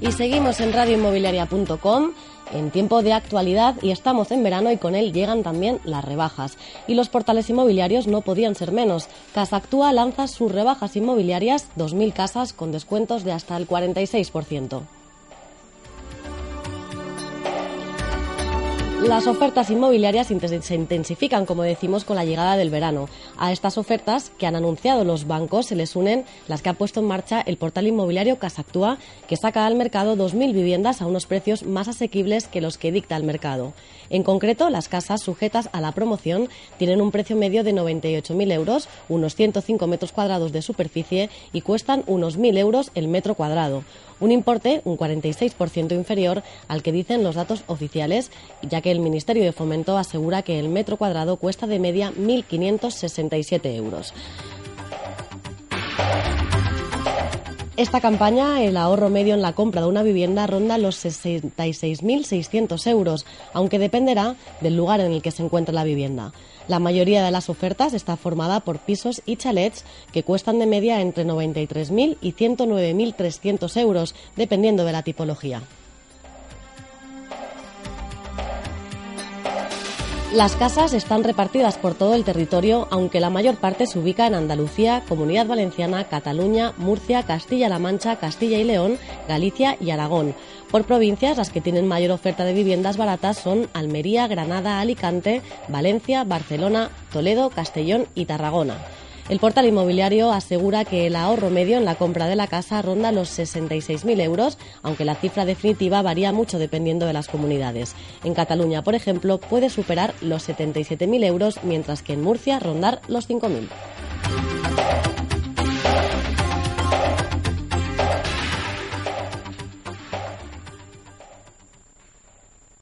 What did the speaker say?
Y seguimos en radioinmobiliaria.com en tiempo de actualidad y estamos en verano y con él llegan también las rebajas. Y los portales inmobiliarios no podían ser menos. Casa Actúa lanza sus rebajas inmobiliarias, 2.000 casas con descuentos de hasta el 46%. Las ofertas inmobiliarias se intensifican, como decimos, con la llegada del verano. A estas ofertas que han anunciado los bancos se les unen las que ha puesto en marcha el portal inmobiliario Casactúa, que saca al mercado 2.000 viviendas a unos precios más asequibles que los que dicta el mercado. En concreto, las casas sujetas a la promoción tienen un precio medio de 98.000 euros, unos 105 metros cuadrados de superficie y cuestan unos 1.000 euros el metro cuadrado un importe un 46% inferior al que dicen los datos oficiales, ya que el Ministerio de Fomento asegura que el metro cuadrado cuesta de media 1.567 euros. Esta campaña, el ahorro medio en la compra de una vivienda ronda los 66.600 euros, aunque dependerá del lugar en el que se encuentre la vivienda. La mayoría de las ofertas está formada por pisos y chalets que cuestan de media entre 93.000 y 109.300 euros, dependiendo de la tipología. Las casas están repartidas por todo el territorio, aunque la mayor parte se ubica en Andalucía, Comunidad Valenciana, Cataluña, Murcia, Castilla-La Mancha, Castilla y León, Galicia y Aragón. Por provincias, las que tienen mayor oferta de viviendas baratas son Almería, Granada, Alicante, Valencia, Barcelona, Toledo, Castellón y Tarragona. El portal inmobiliario asegura que el ahorro medio en la compra de la casa ronda los 66.000 euros, aunque la cifra definitiva varía mucho dependiendo de las comunidades. En Cataluña, por ejemplo, puede superar los 77.000 euros, mientras que en Murcia rondar los 5.000.